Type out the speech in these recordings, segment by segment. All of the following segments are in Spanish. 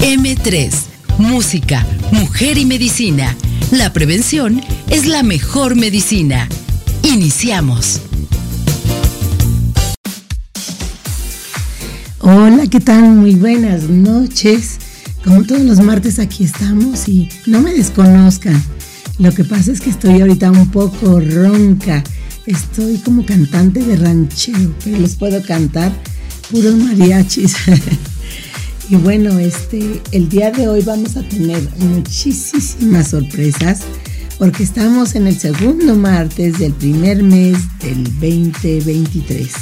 M3, Música, Mujer y Medicina. La prevención es la mejor medicina. Iniciamos. Hola, ¿qué tal? Muy buenas noches. Como todos los martes aquí estamos y no me desconozcan. Lo que pasa es que estoy ahorita un poco ronca. Estoy como cantante de ranchero, pero les puedo cantar puros mariachis. Y bueno, este, el día de hoy vamos a tener muchísimas sorpresas porque estamos en el segundo martes del primer mes del 2023.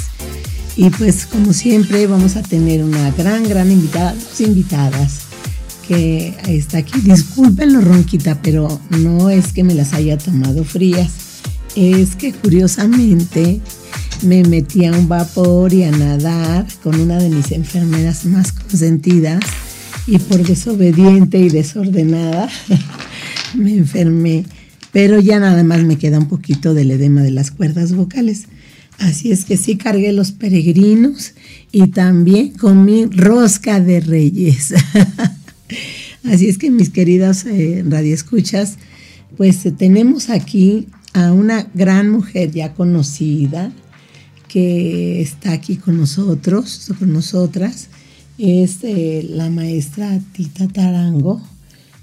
Y pues como siempre vamos a tener una gran, gran invitada, dos invitadas que está aquí. Disculpen lo ronquita, pero no es que me las haya tomado frías. Es que curiosamente me metí a un vapor y a nadar con una de mis enfermeras más consentidas y por desobediente y desordenada me enfermé, pero ya nada más me queda un poquito del edema de las cuerdas vocales. Así es que sí cargué los peregrinos y también comí rosca de reyes. Así es que mis queridas eh, radioescuchas, pues tenemos aquí a una gran mujer ya conocida, que está aquí con nosotros, con nosotras, es eh, la maestra Tita Tarango,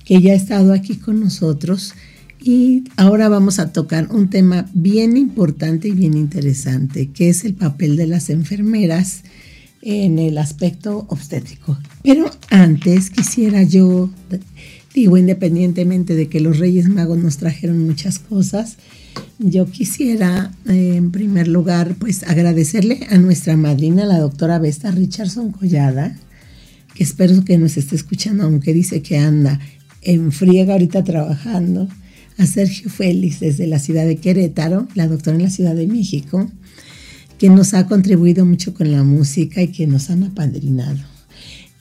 que ya ha estado aquí con nosotros. Y ahora vamos a tocar un tema bien importante y bien interesante, que es el papel de las enfermeras en el aspecto obstétrico. Pero antes quisiera yo, digo, independientemente de que los Reyes Magos nos trajeron muchas cosas, yo quisiera, eh, en primer lugar, pues agradecerle a nuestra madrina, la doctora Vesta Richardson Collada, que espero que nos esté escuchando, aunque dice que anda en friega ahorita trabajando, a Sergio Félix desde la ciudad de Querétaro, la doctora en la Ciudad de México, que nos ha contribuido mucho con la música y que nos han apadrinado.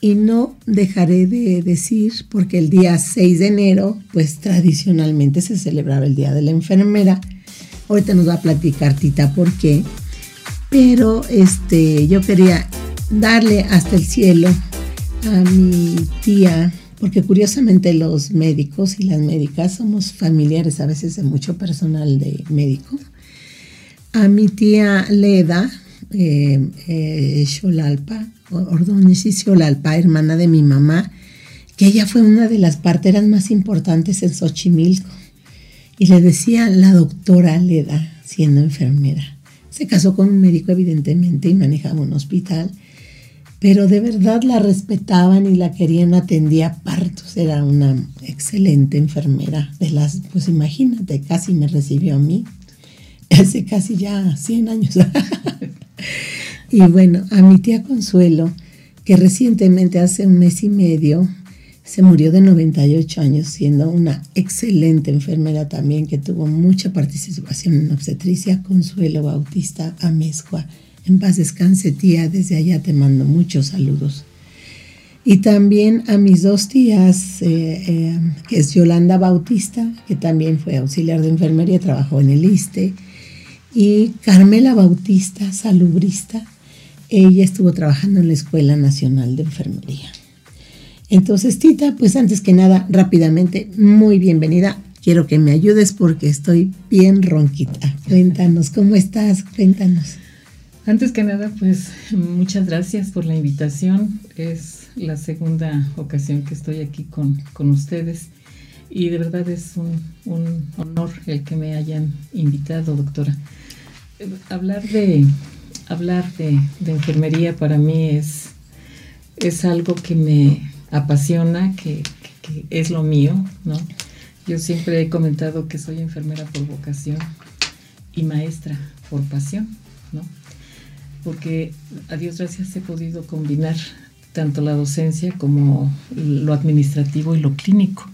Y no dejaré de decir, porque el día 6 de enero, pues tradicionalmente se celebraba el Día de la Enfermera. Ahorita nos va a platicar Tita por qué. Pero este, yo quería darle hasta el cielo a mi tía, porque curiosamente los médicos y las médicas somos familiares a veces de mucho personal de médico. A mi tía Leda, eh, eh, Xolalpa, Ordóñez y hermana de mi mamá, que ella fue una de las parteras más importantes en Xochimilco. Y le decía la doctora Leda, siendo enfermera. Se casó con un médico, evidentemente, y manejaba un hospital, pero de verdad la respetaban y la querían, atendía partos. Era una excelente enfermera. De las, pues imagínate, casi me recibió a mí, hace casi ya 100 años. Y bueno, a mi tía Consuelo, que recientemente hace un mes y medio se murió de 98 años, siendo una excelente enfermera también que tuvo mucha participación en obstetricia, Consuelo Bautista Amezcua. En paz descanse, tía, desde allá te mando muchos saludos. Y también a mis dos tías, eh, eh, que es Yolanda Bautista, que también fue auxiliar de enfermería, trabajó en el ISTE, y Carmela Bautista, salubrista, ella estuvo trabajando en la Escuela Nacional de Enfermería. Entonces, Tita, pues antes que nada, rápidamente, muy bienvenida. Quiero que me ayudes porque estoy bien ronquita. Cuéntanos, ¿cómo estás? Cuéntanos. Antes que nada, pues muchas gracias por la invitación. Es la segunda ocasión que estoy aquí con, con ustedes y de verdad es un, un, honor el que me hayan invitado, doctora. Hablar de, hablar de, enfermería para mí es, es algo que me apasiona, que, es lo mío, ¿no? Yo siempre he comentado que soy enfermera por vocación y maestra por pasión, ¿no? Porque a Dios gracias he podido combinar tanto la docencia como lo administrativo y lo clínico.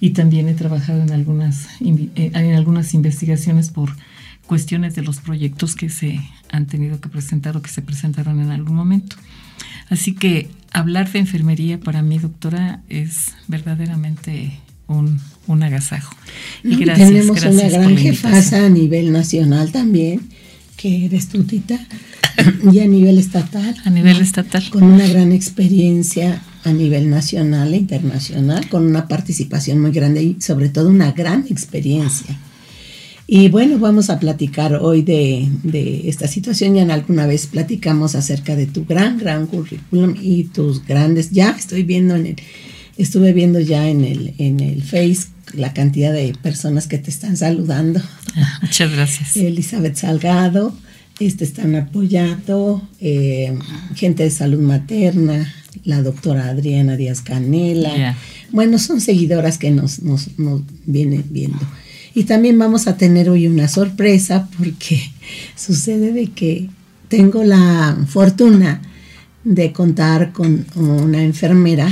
Y también he trabajado en algunas, eh, en algunas investigaciones por cuestiones de los proyectos que se han tenido que presentar o que se presentaron en algún momento. Así que hablar de enfermería para mí, doctora, es verdaderamente un, un agasajo. Y gracias, tenemos una gran jefasa a nivel nacional también, que eres tú, Tita, y a nivel estatal. A nivel estatal. Con una gran experiencia a nivel nacional e internacional, con una participación muy grande y sobre todo una gran experiencia. Y bueno, vamos a platicar hoy de, de, esta situación. Ya en alguna vez platicamos acerca de tu gran, gran currículum y tus grandes. Ya estoy viendo en el, estuve viendo ya en el, en el Face la cantidad de personas que te están saludando. Ah, muchas gracias. Elizabeth Salgado, este están apoyando, eh, gente de salud materna, la doctora Adriana Díaz Canela. Bueno, son seguidoras que nos, nos, nos vienen viendo. Y también vamos a tener hoy una sorpresa porque sucede de que tengo la fortuna de contar con una enfermera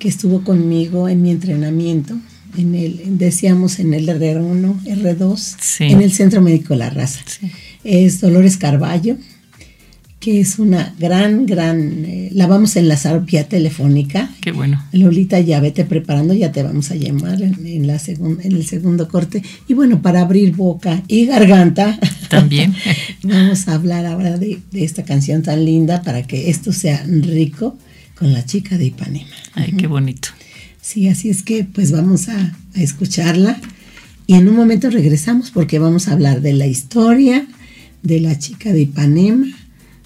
que estuvo conmigo en mi entrenamiento, en el, decíamos en el R1, R2, en el Centro Médico La Raza. Es Dolores Carballo que es una gran, gran, eh, la vamos a enlazar vía telefónica. Qué bueno. Lolita, ya vete preparando, ya te vamos a llamar en, la en el segundo corte. Y bueno, para abrir boca y garganta. También. vamos a hablar ahora de, esta canción tan linda para que esto sea rico con la chica de Ipanema. Ay, qué bonito. Sí, así es que pues vamos a, a escucharla y en un momento regresamos porque vamos a hablar de la historia de la chica de Ipanema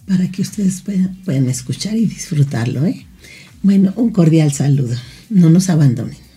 para que ustedes puedan, escuchar y disfrutarlo. ¿eh? Bueno, un cordial saludo. No nos abandonen.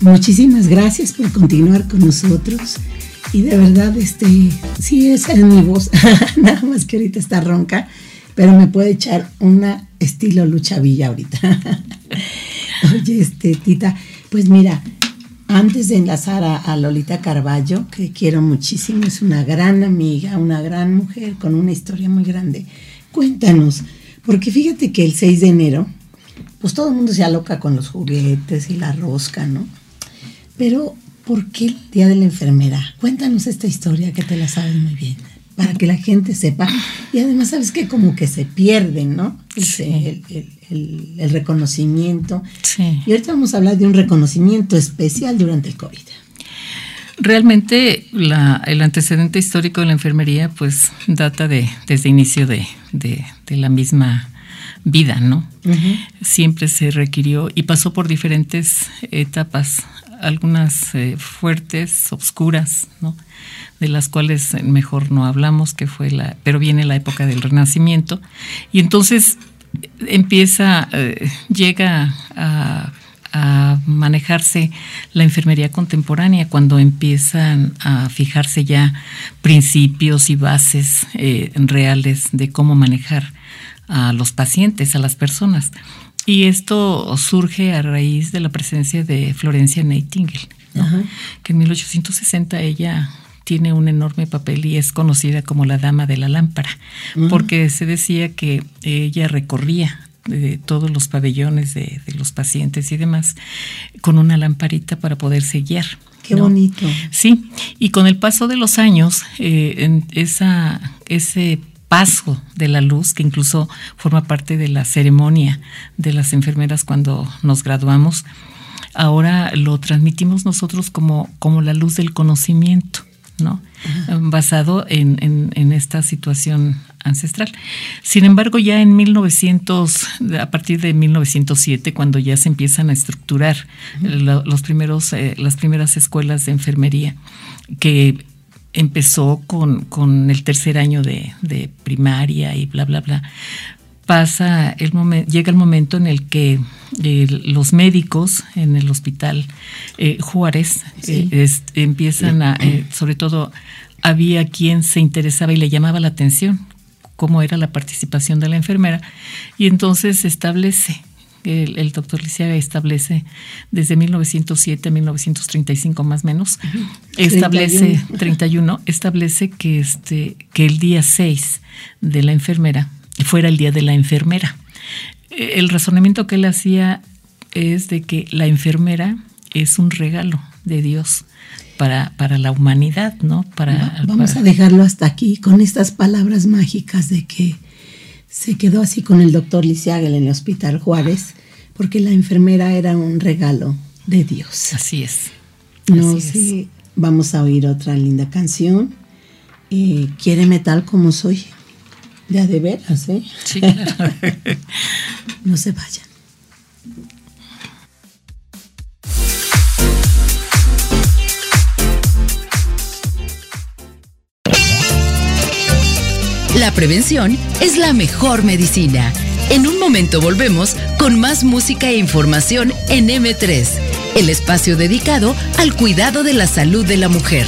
Muchísimas gracias por continuar con nosotros. Y de verdad, este, sí, esa es mi voz, nada más que ahorita está ronca, pero me puede echar una estilo Lucha Villa ahorita. Oye, este, Tita, pues mira, antes de enlazar a, Lolita Carballo, que quiero muchísimo, es una gran amiga, una gran mujer con una historia muy grande, cuéntanos, porque fíjate que el 6 de enero, pues todo el mundo se aloca con los juguetes y la rosca, ¿no? Pero, ¿por qué el Día de la Enfermera? Cuéntanos esta historia que te la sabes muy bien para que la gente sepa. Y además, sabes que como que se pierden, ¿no? Sí. El, reconocimiento. Sí. Y ahorita vamos a hablar de un reconocimiento especial durante el COVID. Realmente el antecedente histórico de la enfermería pues data de desde inicio de, la misma vida, ¿no? Siempre se requirió y pasó por diferentes etapas, algunas eh, fuertes, obscuras, ¿no? de las cuales mejor no hablamos, que fue la, pero viene la época del Renacimiento, y entonces empieza, eh, llega a, manejarse la enfermería contemporánea cuando empiezan a fijarse ya principios y bases eh, reales de cómo manejar a los pacientes, a las personas. Y esto surge a raíz de la presencia de Florencia Nightingale, que en 1860 ella tiene un enorme papel y es conocida como la dama de la lámpara, porque se decía que ella recorría de todos los pabellones de, los pacientes y demás con una lamparita para poderse guiar. Qué bonito. Sí, y con el paso de los años, eh, en esa, ese paso de la luz, que incluso forma parte de la ceremonia de las enfermeras cuando nos graduamos, ahora lo transmitimos nosotros como, como la luz del conocimiento. ¿no? Basado en, esta situación ancestral. Sin embargo, ya en 1900, a partir de 1907, cuando ya se empiezan a estructurar los primeros, eh, las primeras escuelas de enfermería, que empezó con, el tercer año de, de, primaria y bla, bla, bla, pasa el momento, llega el momento en el que eh, los médicos en el hospital eh, Juárez eh, empiezan a, sobre todo, había quien se interesaba y le llamaba la atención cómo era la participación de la enfermera y entonces establece el, doctor Lisiaga establece desde 1907 a 1935 más o menos, establece 31. establece que este que el día 6 de la enfermera fuera el Día de la Enfermera. El razonamiento que él hacía es de que la enfermera es un regalo de Dios para, para la humanidad, ¿no? Para, vamos a dejarlo hasta aquí con estas palabras mágicas de que se quedó así con el doctor Lisiagel en el Hospital Juárez, porque la enfermera era un regalo de Dios. Así es. No sé, vamos a oír otra linda canción. Eh, Quiéreme tal como soy. Ya de veras, ¿eh? Sí, claro. no se vayan. La prevención es la mejor medicina. En un momento volvemos con más música e información en M3, el espacio dedicado al cuidado de la salud de la mujer.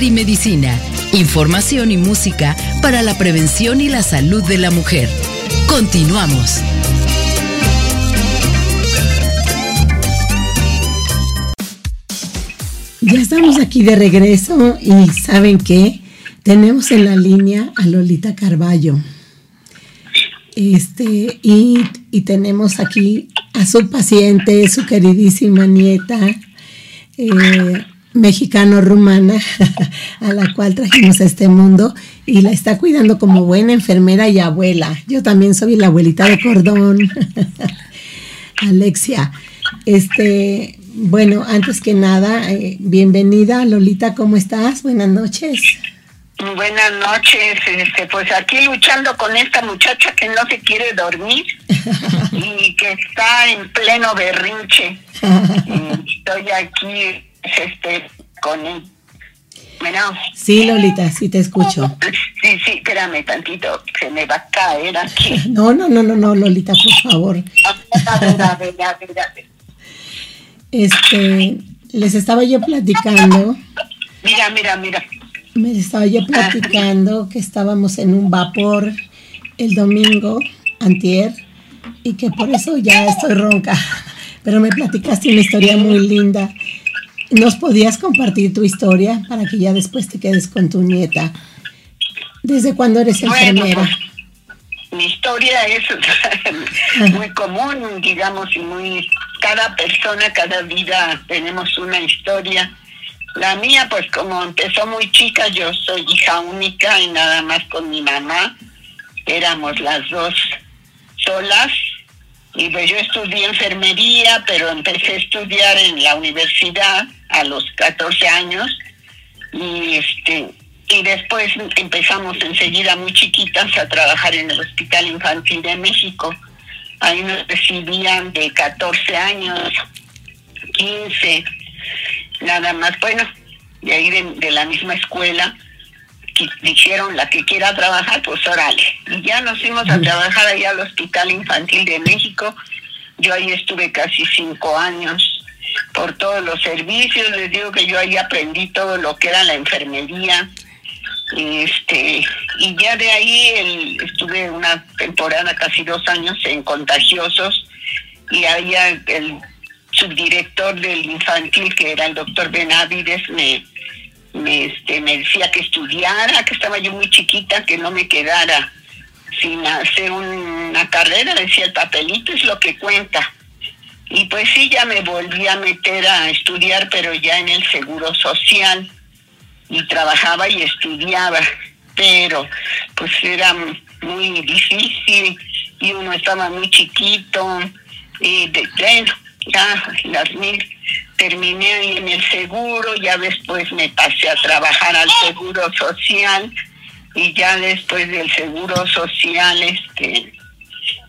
Y medicina. Información y música para la prevención y la salud de la mujer. Continuamos. Ya estamos aquí de regreso y ¿saben qué? Tenemos en la línea a Lolita Carballo. Este, y, y tenemos aquí a su paciente, su queridísima nieta, eh, mexicano-rumana, a la cual trajimos a este mundo y la está cuidando como buena enfermera y abuela. Yo también soy la abuelita de cordón, Alexia. Este, bueno, antes que nada, eh, bienvenida Lolita, ¿cómo estás? Buenas noches. Buenas noches, este, pues aquí luchando con esta muchacha que no se quiere dormir y que está en pleno berrinche. Estoy aquí, este, con. Bueno, Sí, Lolita, sí te escucho. sí, sí, espérame tantito, se me va a caer aquí. No, no, no, no, no, Lolita, por favor. Este, les estaba yo platicando, Mira, mira, mira. me estaba yo platicando que estábamos en un vapor el domingo, antier, y que por eso ya estoy ronca. Pero me platicaste una historia muy linda. ¿Nos podías compartir tu historia para que ya después te quedes con tu nieta? ¿Desde cuándo eres Bueno, enfermera? Mi historia es muy común, digamos, y muy... Cada persona, cada vida tenemos una historia. La mía, pues como empezó muy chica, yo soy hija única y nada más con mi mamá. Éramos las dos solas. Y pues yo estudié enfermería, pero empecé a estudiar en la universidad a los 14 años. Y este y después empezamos enseguida muy chiquitas a trabajar en el Hospital Infantil de México. Ahí nos recibían de 14 años, 15, nada más. Bueno, de ahí de, la misma escuela dijeron la que quiera trabajar, pues órale. Y ya nos fuimos a trabajar allá al Hospital Infantil de México. Yo ahí estuve casi cinco años. por todos los servicios. Les digo que yo ahí aprendí todo lo que era la enfermería. Este, y ya de ahí el, estuve una temporada, casi dos años, en contagiosos, y había el subdirector del infantil, que era el doctor Benavides, me, me, este, me decía que estudiara, que estaba yo muy chiquita, que no me quedara sin hacer una carrera, decía el papelito es lo que cuenta. Y pues sí, ya me volví a meter a estudiar, pero ya en el Seguro Social. Y trabajaba y estudiaba, pero pues era muy difícil y uno estaba muy chiquito. Y de, bueno, ya las mil terminé ahí en el seguro, ya después me pasé a trabajar al Seguro Social y ya después del Seguro Social, este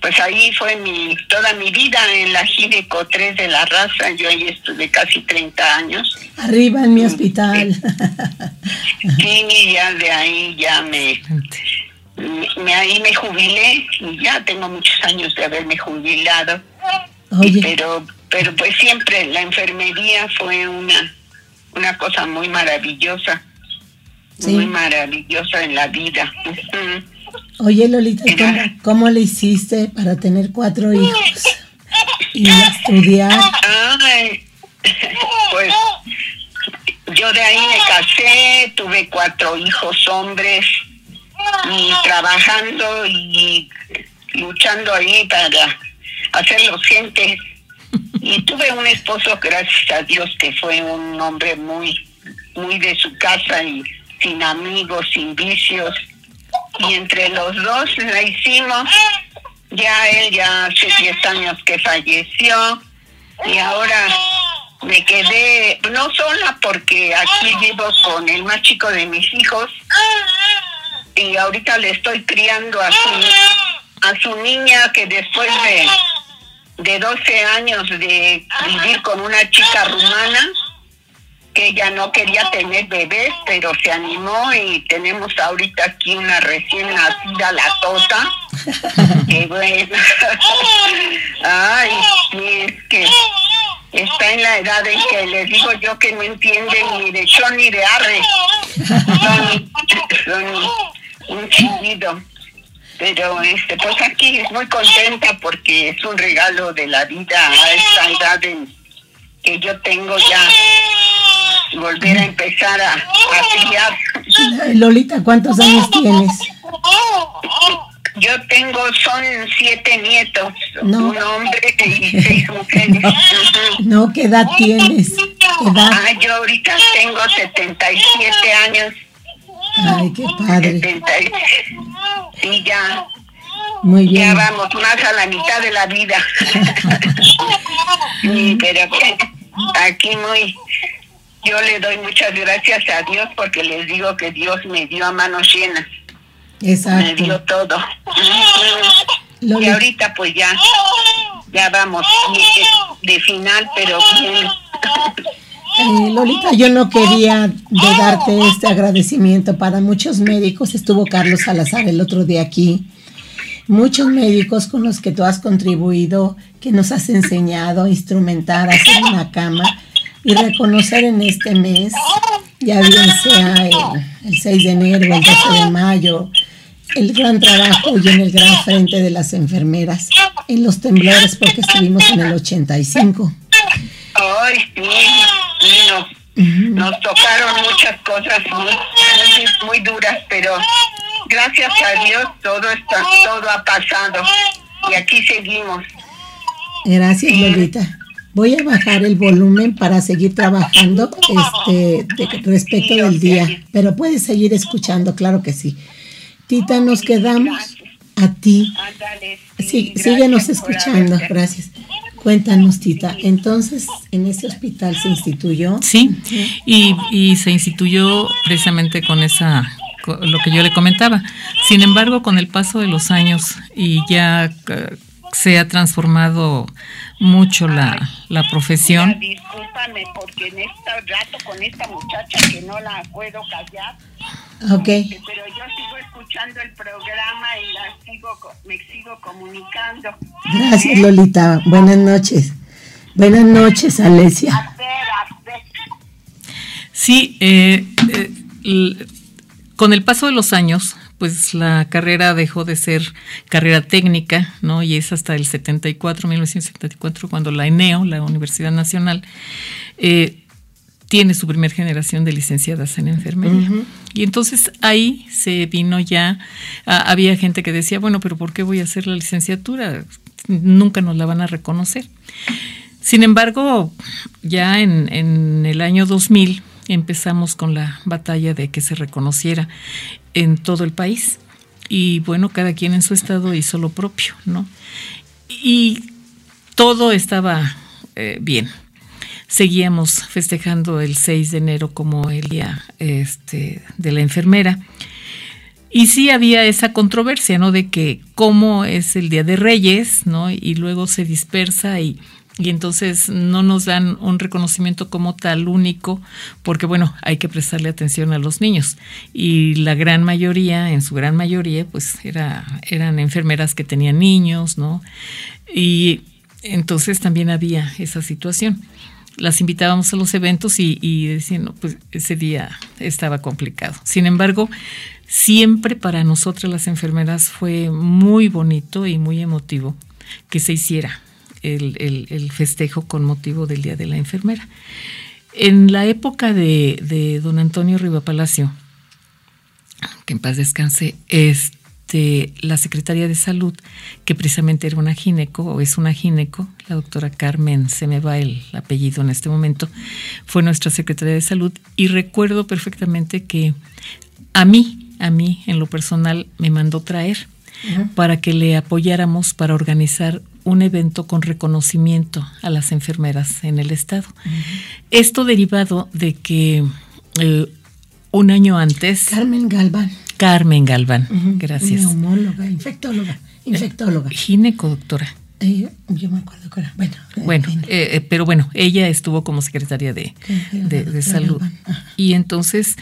pues ahí fue mi toda mi vida en la Gineco 3 de la raza. Yo ahí estuve casi 30 años. Arriba en mi hospital. Sí, ya de ahí ya me, me, ahí me jubilé y ya tengo muchos años de haberme jubilado. Oye. Pero pero pues siempre la enfermería fue una una cosa muy maravillosa. Muy maravillosa en la vida. Oye, Lolita, ¿cómo, le hiciste para tener cuatro hijos y estudiar? pues yo de ahí me casé, tuve cuatro hijos hombres y trabajando y luchando ahí para hacerlos gente. Y tuve un esposo, gracias a Dios, que fue un hombre muy, muy de su casa y sin amigos, sin vicios. Y entre los dos la hicimos. Ya él ya hace 10 años que falleció. Y ahora me quedé no sola porque aquí vivo con el más chico de mis hijos. Y ahorita le estoy criando a su, a su niña que después de, de 12 años de vivir con una chica rumana, que ella no quería tener bebés, pero se animó y tenemos ahorita aquí una recién nacida, la Tota. que bueno. Ay, es que está en la edad en que les digo yo que no entienden ni de chon ni de arre. Son, un chillido. Pero este, pues aquí es muy contenta porque es un regalo de la vida a esta edad en que yo tengo ya volver a empezar a, a criar. Lolita, ¿cuántos años tienes? Yo tengo, son siete nietos, un hombre y seis mujeres. No, ¿qué edad tienes? Ah, yo ahorita tengo 77 años. Ay, qué padre. 70, sí, ya. Muy bien. Ya vamos más a la mitad de la vida. sí, pero aquí muy yo le doy muchas gracias a Dios porque les digo que Dios me dio a manos llenas. Exacto. Me dio todo. Y ahorita pues ya, ya vamos de final, pero bien. Eh, Lolita, yo no quería de darte este agradecimiento para muchos médicos. Estuvo Carlos Salazar el otro día aquí. Muchos médicos con los que tú has contribuido, que nos has enseñado a instrumentar, a hacer una cama y reconocer en este mes, ya bien sea el, 6 de enero, el 12 de mayo, el gran trabajo y en el gran frente de las enfermeras, en los temblores, porque estuvimos en el 85. Ay, sí, nos, tocaron muchas cosas muy, muy, duras, pero gracias a Dios todo, está, todo ha pasado y aquí seguimos. Gracias, Lolita. Voy a bajar el volumen para seguir trabajando este, respecto del día, pero puedes seguir escuchando, claro que sí. Tita, nos quedamos a ti. Sí, síguenos escuchando, gracias. Cuéntanos, Tita. Entonces, en ese hospital se instituyó. Sí, y, y se instituyó precisamente con esa lo que yo le comentaba. Sin embargo, con el paso de los años y ya eh, se ha transformado mucho la, la profesión. discúlpame porque en este rato con esta muchacha que no la puedo callar. Ok. Este, pero yo sigo escuchando el programa y la sigo, me sigo comunicando. Gracias, Lolita. Buenas noches. Buenas noches, Alesia. Sí, eh, eh, con el paso de los años, pues la carrera dejó de ser carrera técnica, ¿no? Y es hasta el 74, 1974, cuando la ENEO, la Universidad Nacional, eh, tiene su primer generación de licenciadas en enfermería. Y entonces ahí se vino ya, había gente que decía, bueno, pero ¿por qué voy a hacer la licenciatura? Nunca nos la van a reconocer. Sin embargo, ya en, en el año 2000 empezamos con la batalla de que se reconociera en todo el país. Y bueno, cada quien en su estado hizo lo propio, ¿no? Y todo estaba eh, bien seguíamos festejando el 6 de enero como el día este, de la enfermera. Y sí había esa controversia, ¿no? De que cómo es el Día de Reyes, ¿no? Y luego se dispersa y, y entonces no nos dan un reconocimiento como tal único, porque bueno, hay que prestarle atención a los niños. Y la gran mayoría, en su gran mayoría, pues era, eran enfermeras que tenían niños, ¿no? Y entonces también había esa situación las invitábamos a los eventos y, y decían, pues ese día estaba complicado. Sin embargo, siempre para nosotras las enfermeras fue muy bonito y muy emotivo que se hiciera el, festejo con motivo del Día de la Enfermera. En la época de, de don Antonio Riva Palacio, que en paz descanse, este la secretaria de salud, que precisamente era una gineco, o es una gineco, la doctora Carmen, se me va el apellido en este momento, fue nuestra secretaria de salud y recuerdo perfectamente que a mí, a mí en lo personal, me mandó traer para que le apoyáramos para organizar un evento con reconocimiento a las enfermeras en el estado. Esto derivado de que eh, un año antes... Carmen Galván. Carmen Galván, gracias. Neumóloga, infectóloga, infectóloga. Eh, gineco, doctora. Eh, yo me acuerdo que era, bueno. Bueno, eh, pero bueno, ella estuvo como secretaria de, de, salud. Y entonces,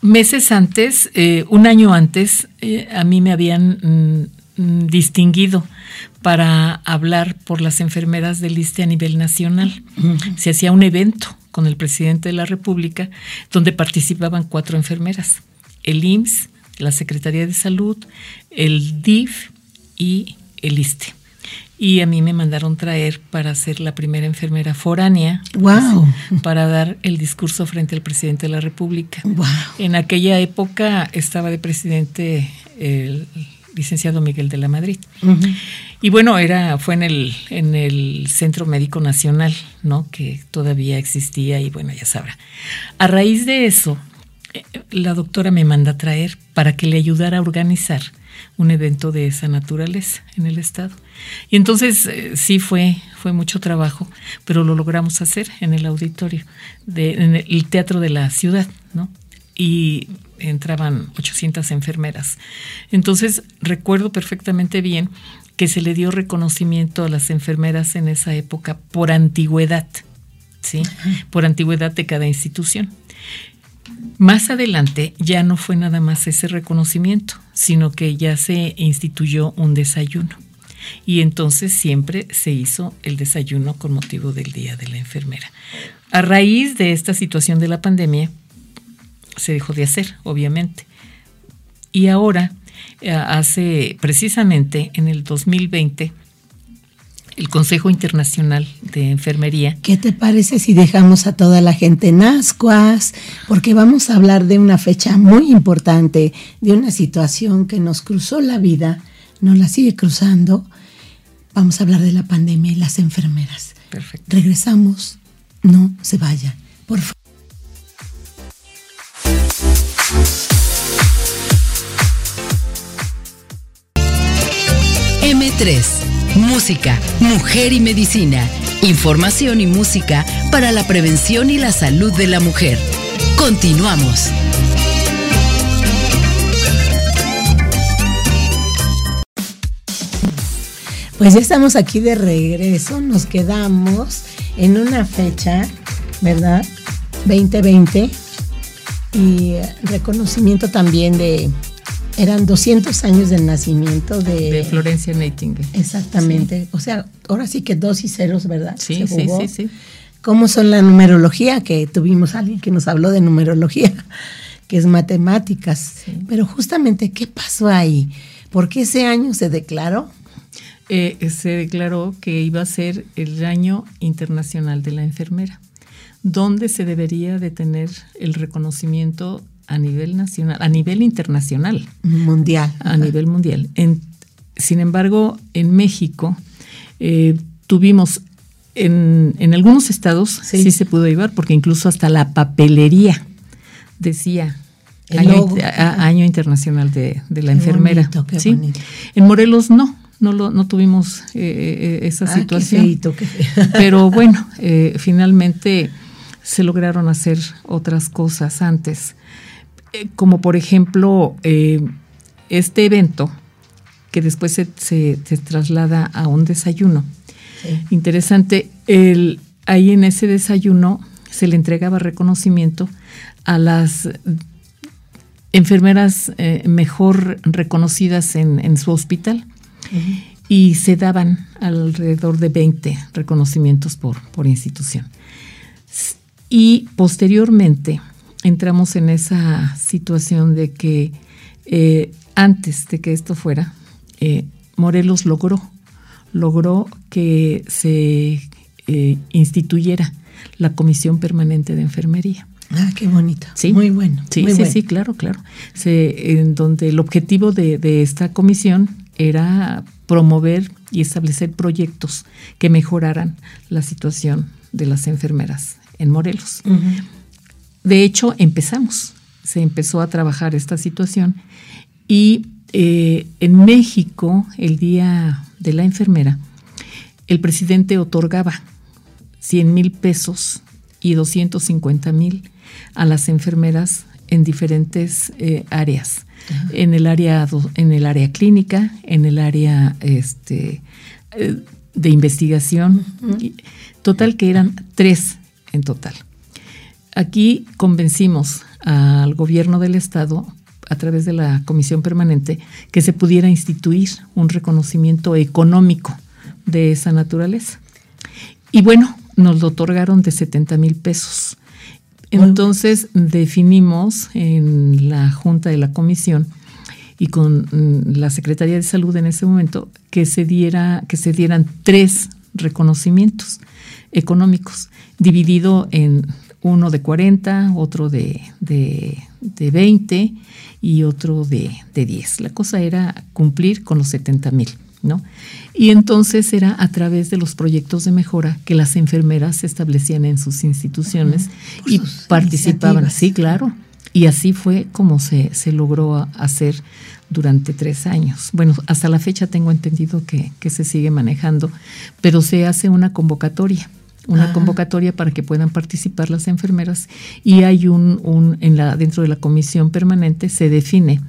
meses antes, un año antes, a mí me habían mm, distinguido para hablar por las enfermeras del ISTE a nivel nacional. Se hacía un evento con el presidente de la República, donde participaban cuatro enfermeras, el IMSS, la Secretaría de Salud, el DIF y el ISTE. Y a mí me mandaron traer para ser la primera enfermera foránea, wow. para dar el discurso frente al presidente de la República. Wow. En aquella época estaba de presidente el licenciado Miguel de la Madrid. Y bueno, era, fue en el, en el Centro Médico Nacional, ¿no? Que todavía existía y bueno, ya sabrá. A raíz de eso, eh, la doctora me manda a traer para que le ayudara a organizar un evento de esa naturaleza en el estado. Y entonces eh, sí fue, fue mucho trabajo, pero lo logramos hacer en el auditorio, de, en el teatro de la ciudad, ¿no? Y entraban 800 enfermeras. Entonces recuerdo perfectamente bien que se le dio reconocimiento a las enfermeras en esa época por antigüedad, ¿sí? Por antigüedad de cada institución. Más adelante ya no fue nada más ese reconocimiento, sino que ya se instituyó un desayuno. Y entonces siempre se hizo el desayuno con motivo del Día de la Enfermera. A raíz de esta situación de la pandemia, se dejó de hacer, obviamente. Y ahora, eh, hace precisamente en el 2020, el Consejo Internacional de Enfermería. ¿Qué te parece si dejamos a toda la gente en ascuas? Porque vamos a hablar de una fecha muy importante, de una situación que nos cruzó la vida, nos la sigue cruzando. Vamos a hablar de la pandemia y las enfermeras. Perfecto. Regresamos, no se vayan, por favor. M3. Música, mujer y medicina. Información y música para la prevención y la salud de la mujer. Continuamos. Pues ya estamos aquí de regreso, nos quedamos en una fecha, ¿verdad? 2020 y reconocimiento también de eran 200 años del nacimiento de, de Florencia Nightingale. Exactamente. O sea, ahora sí que dos y ceros, ¿verdad? Sí, sí, sí, sí. cómo son la numerología, que tuvimos alguien que nos habló de numerología, que es matemáticas. Pero justamente, ¿qué pasó ahí? ¿Por qué ese año se declaró? Eh, se declaró que iba a ser el año internacional de la enfermera, donde se debería de tener el reconocimiento a nivel nacional, a nivel internacional. Mundial. A nivel mundial. sin embargo, en México eh, tuvimos en, algunos estados sí. se pudo llevar, porque incluso hasta la papelería decía año, internacional de, la enfermera. En Morelos no, no, lo, no tuvimos eh, eh, esa ah, situación. Pero bueno, eh, finalmente se lograron hacer otras cosas antes, como por ejemplo este evento que después se, se, traslada a un desayuno. Interesante, el, ahí en ese desayuno se le entregaba reconocimiento a las enfermeras mejor reconocidas en, su hospital y se daban alrededor de 20 reconocimientos por, por institución. Y posteriormente entramos en esa situación de que eh, antes de que esto fuera, eh, Morelos logró, logró que se eh, instituyera la Comisión Permanente de Enfermería. Ah, qué bonito. Sí, muy bueno. Sí, sí, sí, claro, claro. en donde el objetivo de, de, esta comisión era promover y establecer proyectos que mejoraran la situación de las enfermeras en Morelos. De hecho, empezamos, se empezó a trabajar esta situación y eh, en México, el Día de la Enfermera, el presidente otorgaba 100 mil pesos y 250 mil a las enfermeras en diferentes eh, áreas en el área en el área clínica, en el área este, eh, de investigación. Total que eran tres en total. Aquí convencimos al gobierno del estado a través de la comisión permanente que se pudiera instituir un reconocimiento económico de esa naturaleza. Y bueno, nos lo otorgaron de 70 mil pesos. Entonces definimos en la junta de la comisión y con mm, la Secretaría de Salud en ese momento que se diera que se dieran tres reconocimientos económicos dividido en uno de 40, otro de, de, 20 y otro de, de 10. La cosa era cumplir con los 70 mil. ¿no? Y entonces era a través de los proyectos de mejora que las enfermeras se establecían en sus instituciones y participaban. Sí, claro. Y así fue como se, se, logró hacer durante tres años. Bueno, hasta la fecha tengo entendido que, que se sigue manejando, pero se hace una convocatoria una convocatoria para que puedan participar las enfermeras y hay un, un, en la dentro de la comisión permanente se define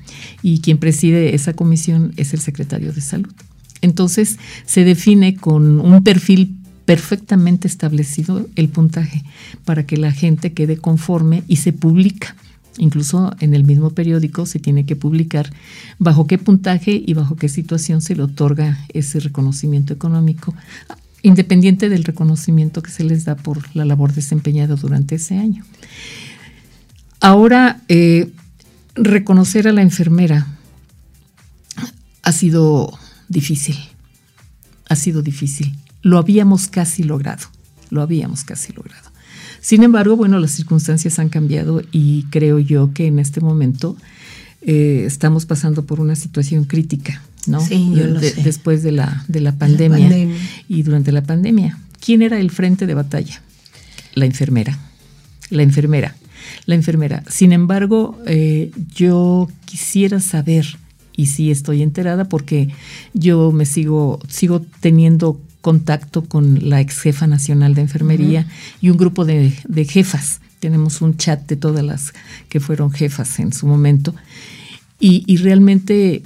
y quien preside esa comisión es el secretario de salud. Entonces se define con un perfil perfectamente establecido el puntaje para que la gente quede conforme y se publica. Incluso en el mismo periódico se tiene que publicar bajo qué puntaje y bajo qué situación se le otorga ese reconocimiento económico, independiente del reconocimiento que se les da por la labor desempeñada durante ese año. Ahora, eh, reconocer a la enfermera ha sido difícil, ha sido difícil. Lo habíamos casi logrado, lo habíamos casi logrado. Sin embargo, bueno, las circunstancias han cambiado y creo yo que en este momento eh, estamos pasando por una situación crítica, ¿no? Sí, yo lo sé. Después de la, de la pandemia, y durante la pandemia. ¿Quién era el frente de batalla? La enfermera. La enfermera. La enfermera. Sin embargo, eh, yo quisiera saber y sí estoy enterada porque yo me sigo, sigo teniendo contacto con la ex jefa nacional de enfermería y un grupo de, jefas. Tenemos un chat de todas las que fueron jefas en su momento. Y, realmente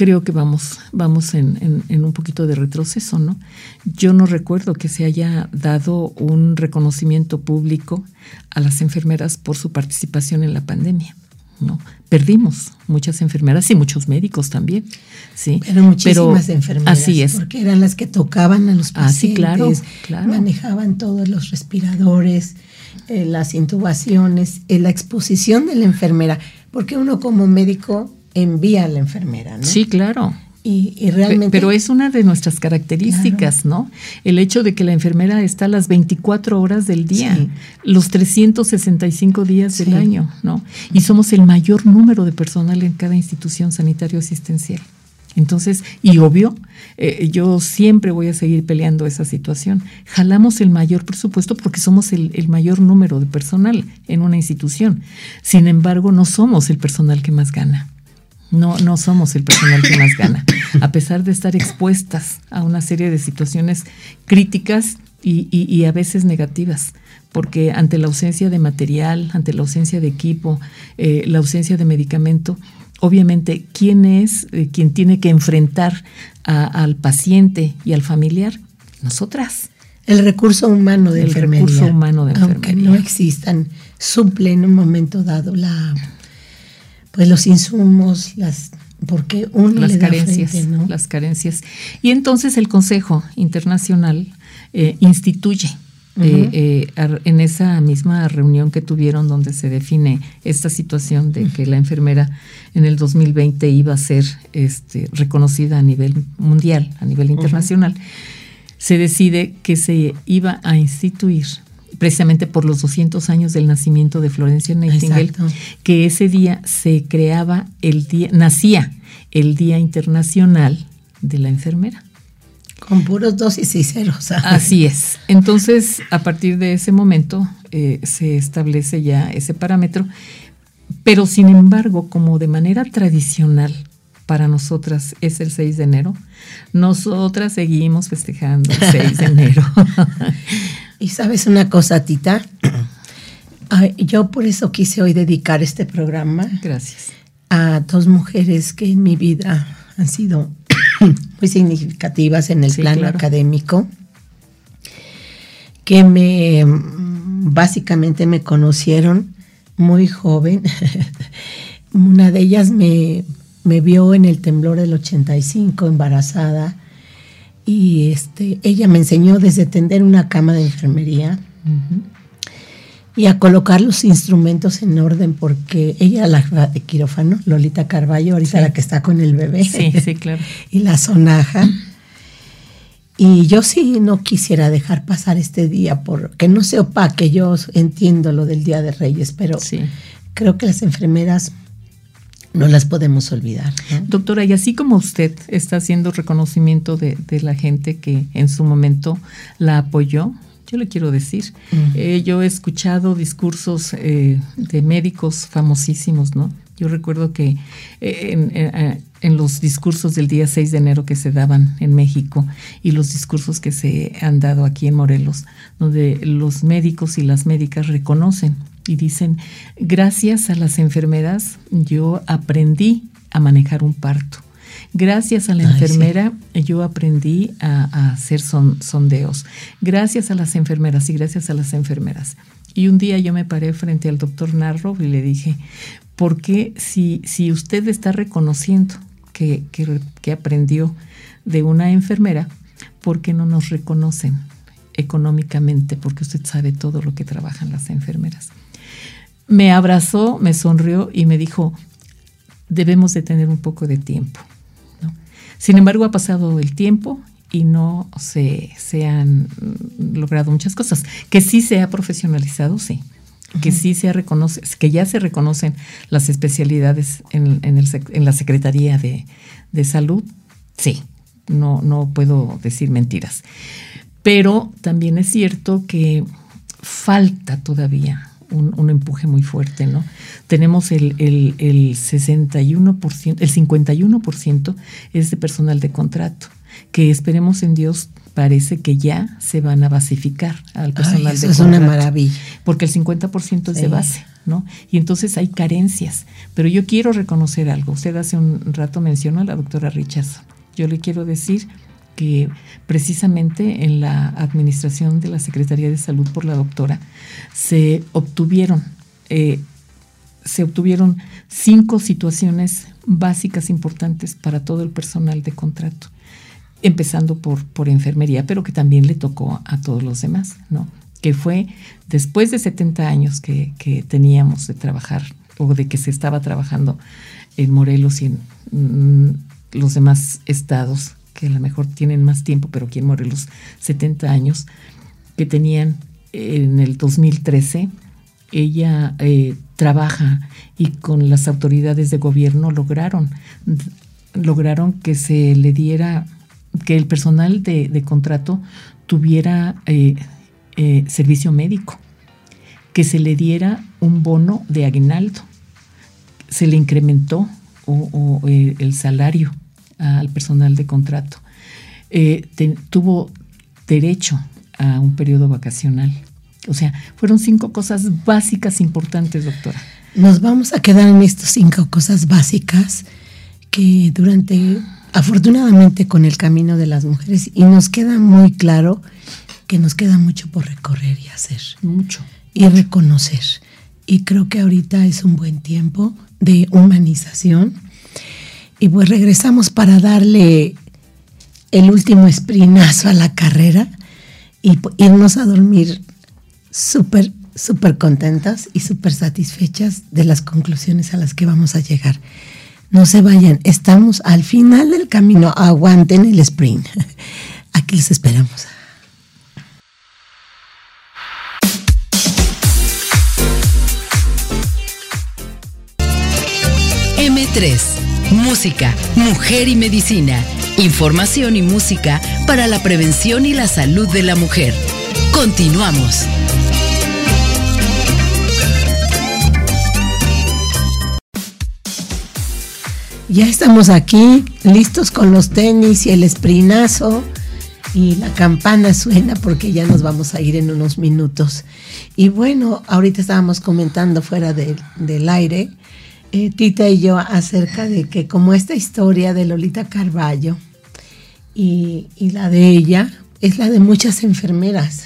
creo que vamos, vamos en, en, un poquito de retroceso, ¿no? Yo no recuerdo que se haya dado un reconocimiento público a las enfermeras por su participación en la pandemia. ¿no? Perdimos muchas enfermeras y muchos médicos también, ¿sí? Pero muchísimas enfermeras. Así es. Porque eran las que tocaban a los pacientes, ah, claro, claro. manejaban todos los respiradores, eh, las intubaciones, eh, la exposición de la enfermera, porque uno como médico envía a la enfermera, ¿no? Sí, claro. Y, realmente... Pero es una de nuestras características, ¿no? El hecho de que la enfermera está las 24 horas del día, los 365 días del año, ¿no? Y somos el mayor número de personal en cada institución sanitario asistencial. Entonces, y obvio, eh, yo siempre voy a seguir peleando esa situación. Jalamos el mayor presupuesto porque somos el, el, mayor número de personal en una institución. Sin embargo, no somos el personal que más gana. No, no somos el personal que más gana, a pesar de estar expuestas a una serie de situaciones críticas y, a veces negativas, porque ante la ausencia de material, ante la ausencia de equipo, eh, la ausencia de medicamento, obviamente, ¿quién es eh, quien tiene que enfrentar al paciente y al familiar? Nosotras. El recurso humano de el recurso humano de Aunque no existan, suple en un momento dado la pues los insumos, las porque uno las carencias, las carencias. Y entonces el Consejo Internacional eh, instituye eh, eh, en esa misma reunión que tuvieron donde se define esta situación de que la enfermera en el 2020 iba a ser este, reconocida a nivel mundial, a nivel internacional, se decide que se iba a instituir precisamente por los 200 años del nacimiento de Florencia Nightingale, que ese día se creaba el día, nacía el Día Internacional de la Enfermera. Con puros dos y ceros. Así es. Entonces, a partir de ese momento eh, se establece ya ese parámetro, pero sin embargo, como de manera tradicional para nosotras es el 6 de enero, nosotras seguimos festejando el 6 de enero. Y sabes una cosa, Tita, yo por eso quise hoy dedicar este programa. Gracias. A dos mujeres que en mi vida han sido muy significativas en el plano académico, que me básicamente me conocieron muy joven. Una de ellas me, me vio en el temblor del 85 embarazada y este, ella me enseñó desde tender una cama de enfermería y a colocar los instrumentos en orden porque ella la de quirófano, Lolita Carballo, ahorita la que está con el bebé. Sí, sí, claro. y la sonaja. Y yo sí no quisiera dejar pasar este día porque no se opaque, yo entiendo lo del Día de Reyes, pero creo que las enfermeras no las podemos olvidar. Doctora, y así como usted está haciendo reconocimiento de, la gente que en su momento la apoyó, yo le quiero decir, eh, yo he escuchado discursos eh, de médicos famosísimos, ¿no? Yo recuerdo que eh, en, los discursos del día 6 de enero que se daban en México y los discursos que se han dado aquí en Morelos, donde los médicos y las médicas reconocen y dicen, gracias a las enfermeras yo aprendí a manejar un parto. Gracias a la enfermera yo aprendí a, hacer sondeos. Gracias a las enfermeras y gracias a las enfermeras. Y un día yo me paré frente al doctor Narro y le dije, ¿por qué si, si usted está reconociendo que, que aprendió de una enfermera, ¿por qué no nos reconocen económicamente? Porque usted sabe todo lo que trabajan las enfermeras me abrazó, me sonrió y me dijo, debemos de tener un poco de tiempo. Sin embargo, ha pasado el tiempo y no se, se, han logrado muchas cosas. Que sí se ha profesionalizado, sí. Que sí se reconoce, que ya se reconocen las especialidades en, en, la Secretaría de, de, Salud, sí. No, no puedo decir mentiras. Pero también es cierto que falta todavía un, empuje muy fuerte, ¿no? Tenemos el, el, el 61%, el 51% es de personal de contrato, que esperemos en Dios parece que ya se van a basificar al personal de contrato. Es una maravilla. Porque el 50% es de base, ¿no? Y entonces hay carencias. Pero yo quiero reconocer algo. Usted hace un rato mencionó a la doctora Richardson. Yo le quiero decir que precisamente en la administración de la Secretaría de Salud por la doctora se obtuvieron eh, se obtuvieron cinco situaciones básicas importantes para todo el personal de contrato, empezando por, por enfermería, pero que también le tocó a todos los demás, ¿no? Que fue después de 70 años que, que teníamos de trabajar o de que se estaba trabajando en Morelos y en mm, los demás estados, que a lo mejor tienen más tiempo, pero aquí en Morelos 70 años, que tenían en el 2013, ella eh, trabaja y con las autoridades de gobierno lograron, lograron que se le diera, que el personal de, contrato tuviera eh, eh, servicio médico, que se le diera un bono de aguinaldo, se le incrementó o, el salario al personal de contrato, tuvo derecho a un periodo vacacional o sea, fueron cinco cosas básicas importantes, doctora. Nos vamos a quedar en estas cinco cosas básicas que durante, afortunadamente con el camino de las mujeres, y nos queda muy claro que nos queda mucho por recorrer y hacer. Mucho. Y reconocer. Y creo que ahorita es un buen tiempo de humanización. Y pues regresamos para darle el último esprinazo a la carrera y irnos a dormir súper, súper contentas y súper satisfechas de las conclusiones a las que vamos a llegar. No se vayan, estamos al final del camino, aguanten el sprint. Aquí les esperamos. M3, Música, Mujer y Medicina. Información y música para la prevención y la salud de la mujer. Continuamos. Ya estamos aquí, listos con los tenis y el esprinazo. Y la campana suena porque ya nos vamos a ir en unos minutos. Y bueno, ahorita estábamos comentando fuera del aire, eh, Tita y yo, acerca de que como esta historia de Lolita Carballo y la de ella es la de muchas enfermeras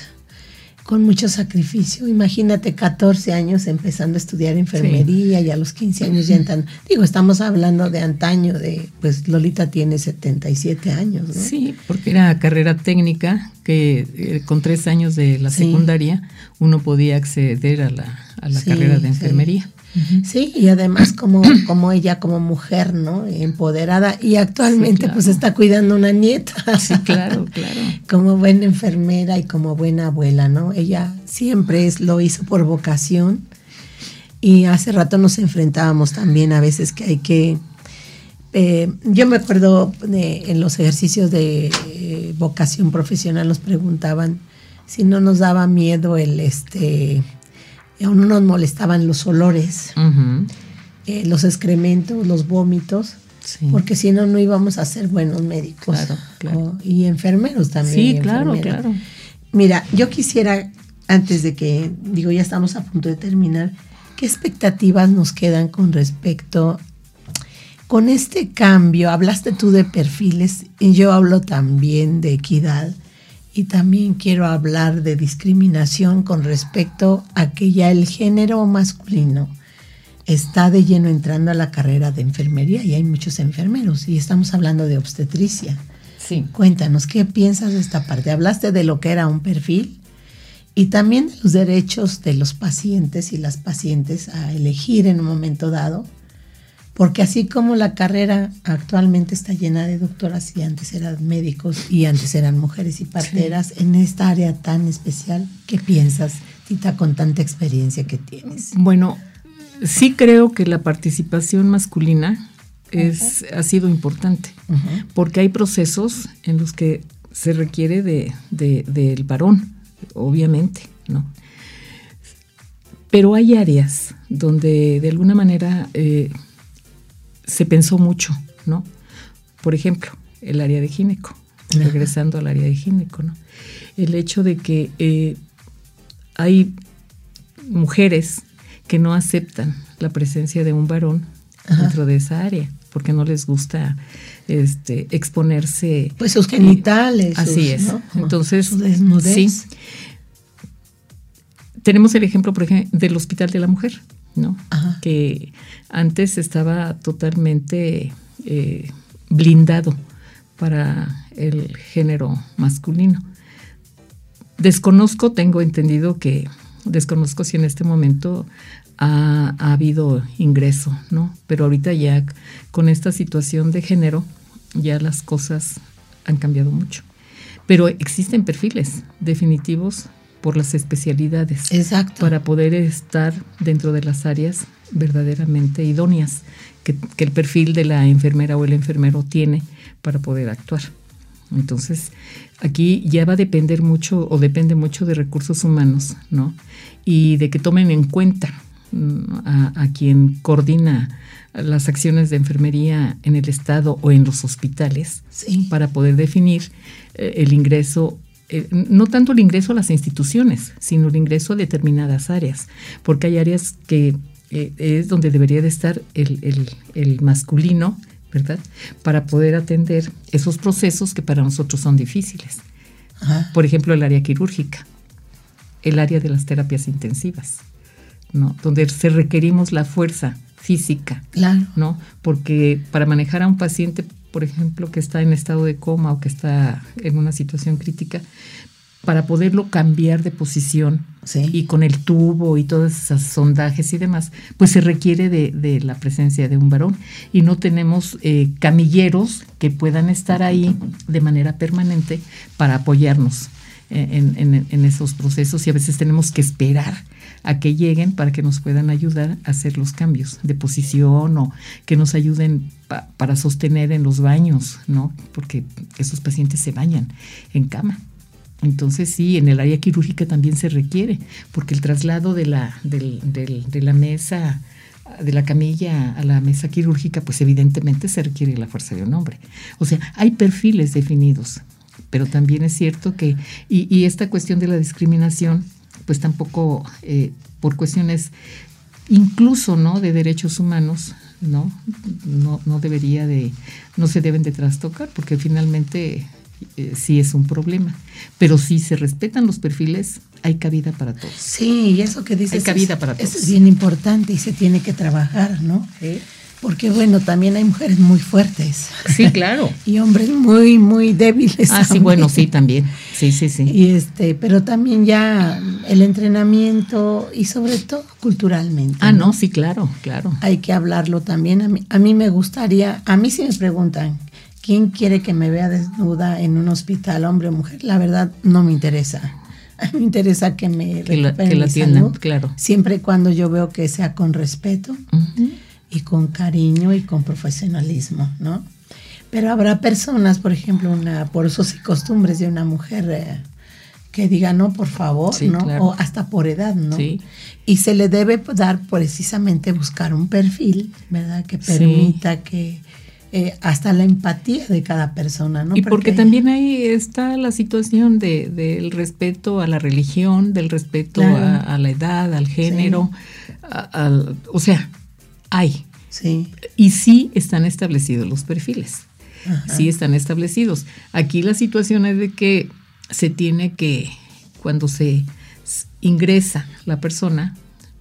con mucho sacrificio. Imagínate 14 años empezando a estudiar enfermería y a los 15 años ya entran. Digo, estamos hablando de antaño, de pues Lolita tiene 77 años, ¿no? Sí, porque era carrera técnica que eh, con tres años de la secundaria uno podía acceder a la, a la carrera de enfermería. Sí, y además como, como ella, como mujer, ¿no? Empoderada y actualmente pues está cuidando una nieta. Sí, claro, claro. como buena enfermera y como buena abuela, ¿no? Ella siempre es, lo hizo por vocación y hace rato nos enfrentábamos también a veces que hay que... Eh, yo me acuerdo de, en los ejercicios de eh, vocación profesional nos preguntaban si no nos daba miedo el este no nos molestaban los olores, eh, los excrementos, los vómitos, porque si no, no íbamos a ser buenos médicos y enfermeros también. Sí, claro, claro. Mira, yo quisiera, antes de que, digo, ya estamos a punto de terminar, ¿qué expectativas nos quedan con respecto con este cambio? Hablaste tú de perfiles y yo hablo también de equidad y también quiero hablar de discriminación con respecto a que ya el género masculino está de lleno entrando a la carrera de enfermería y hay muchos enfermeros y estamos hablando de obstetricia. Sí. Cuéntanos, ¿qué piensas de esta parte? Hablaste de lo que era un perfil y también de los derechos de los pacientes y las pacientes a elegir en un momento dado porque así como la carrera actualmente está llena de doctoras y antes eran médicos y antes eran mujeres y parteras, en esta área tan especial, ¿qué piensas, Tita, con tanta experiencia que tienes? Bueno, sí creo que la participación masculina es, ha sido importante, porque hay procesos en los que se requiere de, del varón, obviamente, ¿no? Pero hay áreas donde de alguna manera eh, se pensó mucho, ¿no? Por ejemplo, el área de gineco, regresando al área de gineco, ¿no? El hecho de que eh, hay mujeres que no aceptan la presencia de un varón dentro de esa área porque no les gusta este exponerse pues sus genitales así es. entonces sí. Tenemos el ejemplo por ejemplo del hospital de la mujer ¿no? Que antes estaba totalmente eh, blindado para el género masculino. Desconozco, tengo entendido que, desconozco si en este momento ha, habido ingreso, ¿no? Pero ahorita ya con esta situación de género, ya las cosas han cambiado mucho. Pero existen perfiles definitivos por las especialidades. Exacto. Para poder estar dentro de las áreas verdaderamente idóneas que, el perfil de la enfermera o el enfermero tiene para poder actuar. Entonces, aquí ya va a depender mucho o depende mucho de recursos humanos, ¿no? Y de que tomen en cuenta mm, a, quien coordina las acciones de enfermería en el Estado o en los hospitales para poder definir eh, el ingreso eh, no tanto el ingreso a las instituciones, sino el ingreso a determinadas áreas, porque hay áreas que eh, es donde debería de estar el, masculino, ¿verdad? Para poder atender esos procesos que para nosotros son difíciles. Por ejemplo, el área quirúrgica, el área de las terapias intensivas, ¿no? Donde se requerimos la fuerza física, ¿no? Porque para manejar a un paciente por ejemplo, que está en estado de coma o que está en una situación crítica, para poderlo cambiar de posición y con el tubo y todos esos sondajes y demás, pues se requiere de, la presencia de un varón. Y no tenemos eh, camilleros que puedan estar ahí de manera permanente para apoyarnos en, esos procesos. Y a veces tenemos que esperar a que lleguen para que nos puedan ayudar a hacer los cambios de posición o que nos ayuden para sostener en los baños, ¿no? Porque esos pacientes se bañan en cama. Entonces sí, en el área quirúrgica también se requiere, porque el traslado de la, mesa, de la camilla a la mesa quirúrgica, pues evidentemente se requiere la fuerza de un hombre. O sea, hay perfiles definidos, pero también es cierto que, y, esta cuestión de la discriminación, pues tampoco eh, por cuestiones incluso no de derechos humanos no no no debería de no se deben de trastocar porque finalmente eh, sí es un problema. Pero si se respetan los perfiles hay cabida para todos. Sí y eso que dices hay cabida para todos es bien importante y se tiene que trabajar no porque bueno, también hay mujeres muy fuertes. Sí, claro. y hombres muy, muy débiles. Ah, sí, bueno, sí, también. Sí, sí, sí. Y este, pero también ya el entrenamiento y sobre todo culturalmente. Ah, no, sí, claro, claro. Hay que hablarlo también. A mí, a mí me gustaría, a mí si me preguntan, ¿quién quiere que me vea desnuda en un hospital, hombre o mujer? La verdad, no me interesa. Me interesa que me que la, que la claro. Siempre y cuando yo veo que sea con respeto y con cariño y con profesionalismo, ¿no? Pero habrá personas, por ejemplo, una, por usos y costumbres de una mujer eh, que diga no, por favor, ¿no? O hasta por edad, ¿no? Sí. Y se le debe dar precisamente buscar un perfil, ¿verdad? Que permita que eh, hasta la empatía de cada persona, ¿no? Y porque, también ahí está la situación de, del respeto a la religión, del respeto a, la edad, al género, al, o sea, hay. Sí. Y sí están establecidos los perfiles. Sí están establecidos. Aquí la situación es de que se tiene que, cuando se ingresa la persona,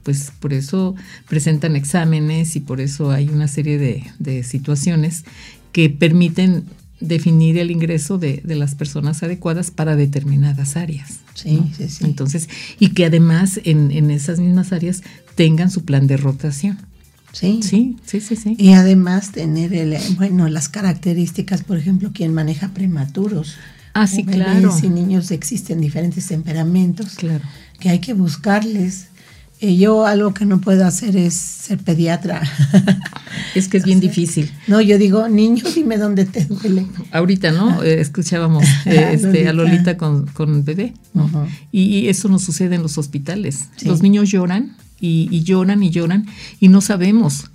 pues por eso presentan exámenes y por eso hay una serie de, situaciones que permiten definir el ingreso de, las personas adecuadas para determinadas áreas. Sí, sí, sí. Entonces, y que además en, en, esas mismas áreas tengan su plan de rotación. Sí. Sí, sí, sí, Y además tener, el, bueno, las características, por ejemplo, quien maneja prematuros. Ah, sí, claro. Y niños existen diferentes temperamentos. Claro. Que hay que buscarles. Eh, yo algo que no puedo hacer es ser pediatra. Es que es bien difícil. No, yo digo, niño, dime dónde te duele. Ahorita, ¿no? Eh, escuchábamos eh, este, a Lolita con, con bebé. y, eso no sucede en los hospitales. Los niños lloran y, lloran y lloran y no sabemos.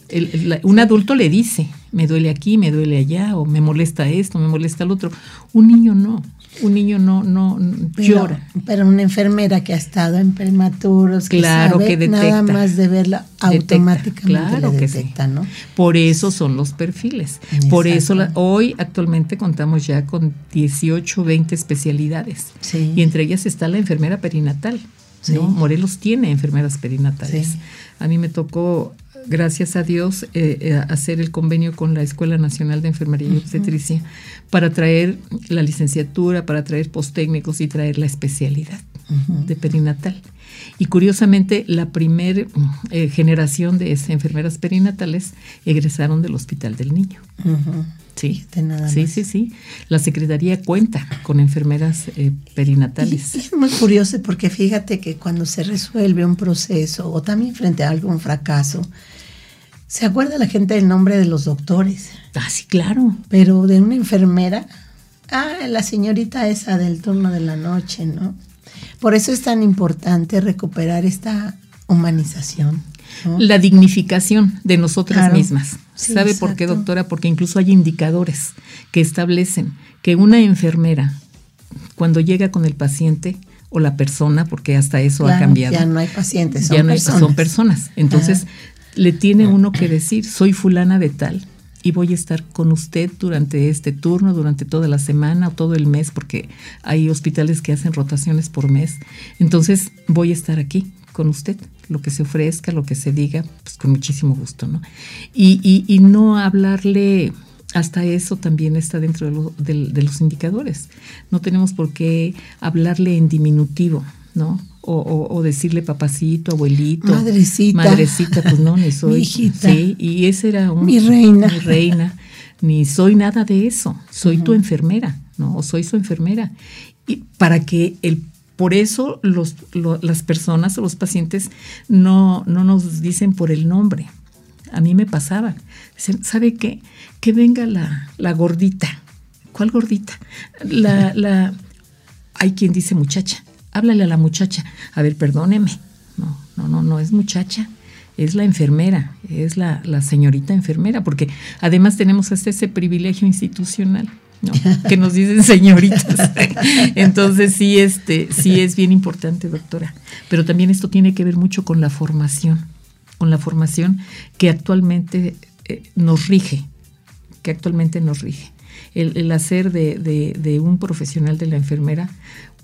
un adulto le dice, me duele aquí, me duele allá, o me molesta esto, me molesta el otro. Un niño no. Un niño no, no llora. Pero una enfermera que ha estado en prematuros, que claro, que nada más de verla automáticamente claro detecta, ¿no? Por eso son los perfiles. Por eso hoy actualmente contamos ya con 18, 20 especialidades. Y entre ellas está la enfermera perinatal Morelos tiene enfermeras perinatales. A mí me tocó, gracias a Dios, eh, eh, hacer el convenio con la Escuela Nacional de Enfermería y Obstetricia para traer la licenciatura, para traer posttécnicos y traer la especialidad de perinatal. Y curiosamente, la primera eh, generación de enfermeras perinatales egresaron del Hospital del Niño. Sí, sí, sí, sí. La Secretaría cuenta con enfermeras eh, perinatales. es muy curioso porque fíjate que cuando se resuelve un proceso o también frente a algún fracaso, se acuerda la gente del nombre de los doctores. Ah, sí, claro. Pero de una enfermera, ah, la señorita esa del turno de la noche, ¿no? Por eso es tan importante recuperar esta humanización. La dignificación de nosotras mismas. ¿Sabe por qué, doctora? Porque incluso hay indicadores que establecen que una enfermera, cuando llega con el paciente o la persona, porque hasta eso ha cambiado. Ya no hay pacientes, son personas. son personas. Entonces, le tiene uno que decir, soy fulana de tal y voy a estar con usted durante este turno, durante toda la semana o todo el mes, porque hay hospitales que hacen rotaciones por mes. Entonces voy a estar aquí con usted, lo que se ofrezca, lo que se diga, pues con muchísimo gusto, ¿no? Y, y, no hablarle, hasta eso también está dentro de los indicadores. No tenemos por qué hablarle en diminutivo, ¿no? o, decirle papacito, abuelito, madrecita, madrecita, pues no, ni soy, sí, y ese era un, mi reina, mi reina, ni soy nada de eso, soy tu enfermera, no, o soy su enfermera, y para que el por eso los, las personas o los pacientes no, no nos dicen por el nombre. A mí me pasaba. Dicen, ¿sabe qué? Que venga la, la gordita. ¿Cuál gordita? La, la, hay quien dice muchacha háblale a la muchacha. A ver, perdóneme. No, no, no, no es muchacha, es la enfermera, es la, señorita enfermera, porque además tenemos hasta ese privilegio institucional. ¿no? que nos dicen señoritas. Entonces sí, este, sí es bien importante, doctora. Pero también esto tiene que ver mucho con la formación, con la formación que actualmente eh, nos rige, que actualmente nos rige. El, hacer de, de, un profesional de la enfermera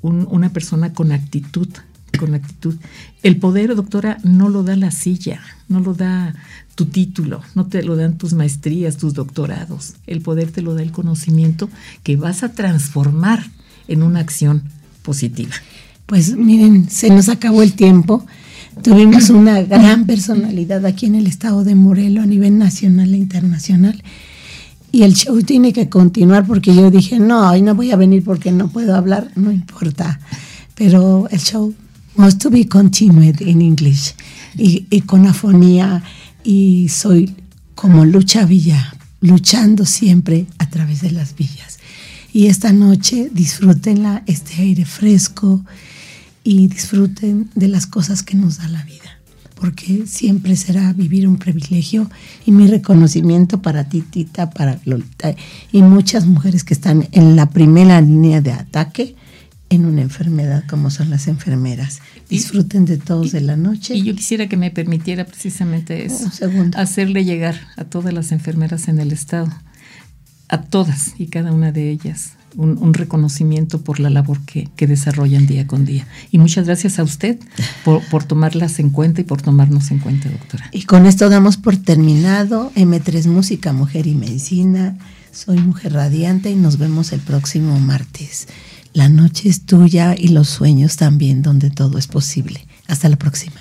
una persona con actitud, con actitud. El poder, doctora, no lo da la silla, no lo da tu título, no te lo dan tus maestrías, tus doctorados. El poder te lo da el conocimiento que vas a transformar en una acción positiva. Pues miren, se nos acabó el tiempo. Tuvimos una gran personalidad aquí en el estado de Morelos a nivel nacional e internacional y el show tiene que continuar porque yo dije, no, hoy no voy a venir porque no puedo hablar, no importa. Pero el show must to be continued in English y, con afonía y soy como Lucha Villa, luchando siempre a través de las villas. Y esta noche disfrútenla, este aire fresco y disfruten de las cosas que nos da la vida porque siempre será vivir un privilegio y mi reconocimiento para ti, Tita, para Lolita y muchas mujeres que están en la primera línea de ataque en una enfermedad como son las enfermeras. Disfruten de todos de la noche. Y yo quisiera que me permitiera precisamente eso, hacerle llegar a todas las enfermeras en el estado, a todas y cada una de ellas, un, reconocimiento por la labor que, desarrollan día con día. Y muchas gracias a usted por, tomarlas en cuenta y por tomarnos en cuenta, doctora. Y con esto damos por terminado M3 Música, Mujer y Medicina. Soy Mujer Radiante y nos vemos el próximo martes. La noche es tuya y los sueños también, donde todo es posible. Hasta la próxima.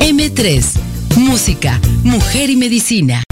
M3, Música, Mujer y Medicina.